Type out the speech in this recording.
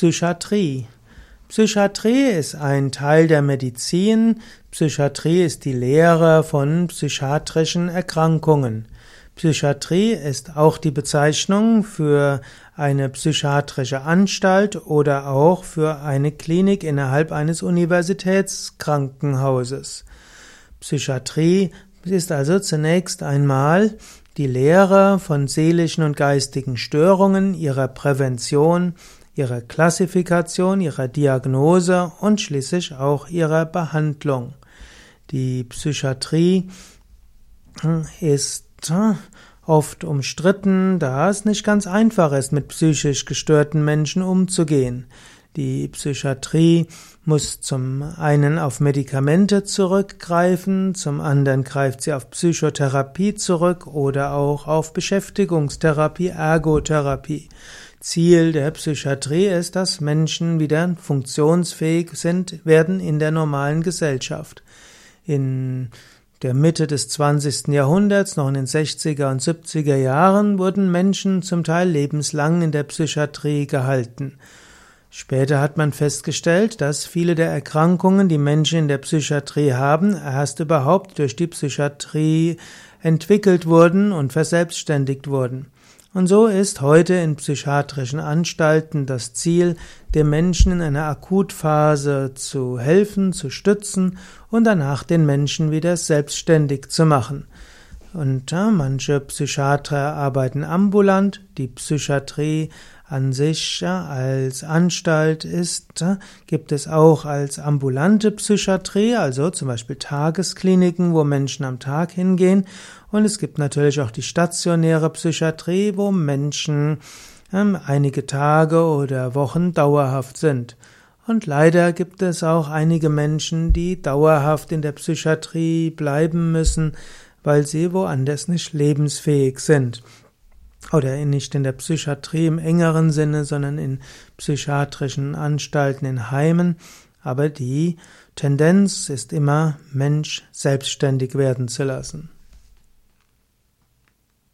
Psychiatrie. Psychiatrie ist ein Teil der Medizin. Psychiatrie ist die Lehre von psychiatrischen Erkrankungen. Psychiatrie ist auch die Bezeichnung für eine psychiatrische Anstalt oder auch für eine Klinik innerhalb eines Universitätskrankenhauses. Psychiatrie ist also zunächst einmal die Lehre von seelischen und geistigen Störungen, ihrer Prävention, ihrer Klassifikation, ihrer Diagnose und schließlich auch ihrer Behandlung. Die Psychiatrie hm, ist hm, oft umstritten, da es nicht ganz einfach ist, mit psychisch gestörten Menschen umzugehen. Die Psychiatrie muss zum einen auf Medikamente zurückgreifen, zum anderen greift sie auf Psychotherapie zurück oder auch auf Beschäftigungstherapie, Ergotherapie. Ziel der Psychiatrie ist, dass Menschen wieder funktionsfähig sind, werden in der normalen Gesellschaft. In der Mitte des 20. Jahrhunderts, noch in den 60er und 70er Jahren, wurden Menschen zum Teil lebenslang in der Psychiatrie gehalten. Später hat man festgestellt, dass viele der Erkrankungen, die Menschen in der Psychiatrie haben, erst überhaupt durch die Psychiatrie entwickelt wurden und verselbstständigt wurden. Und so ist heute in psychiatrischen Anstalten das Ziel, dem Menschen in einer Akutphase zu helfen, zu stützen und danach den Menschen wieder selbstständig zu machen. Und ja, manche Psychiater arbeiten ambulant, die Psychiatrie an sich ja, als Anstalt ist, ja, gibt es auch als ambulante Psychiatrie, also zum Beispiel Tageskliniken, wo Menschen am Tag hingehen. Und es gibt natürlich auch die stationäre Psychiatrie, wo Menschen ähm, einige Tage oder Wochen dauerhaft sind. Und leider gibt es auch einige Menschen, die dauerhaft in der Psychiatrie bleiben müssen, weil sie woanders nicht lebensfähig sind oder nicht in der Psychiatrie im engeren Sinne, sondern in psychiatrischen Anstalten, in Heimen. Aber die Tendenz ist immer, Mensch selbstständig werden zu lassen.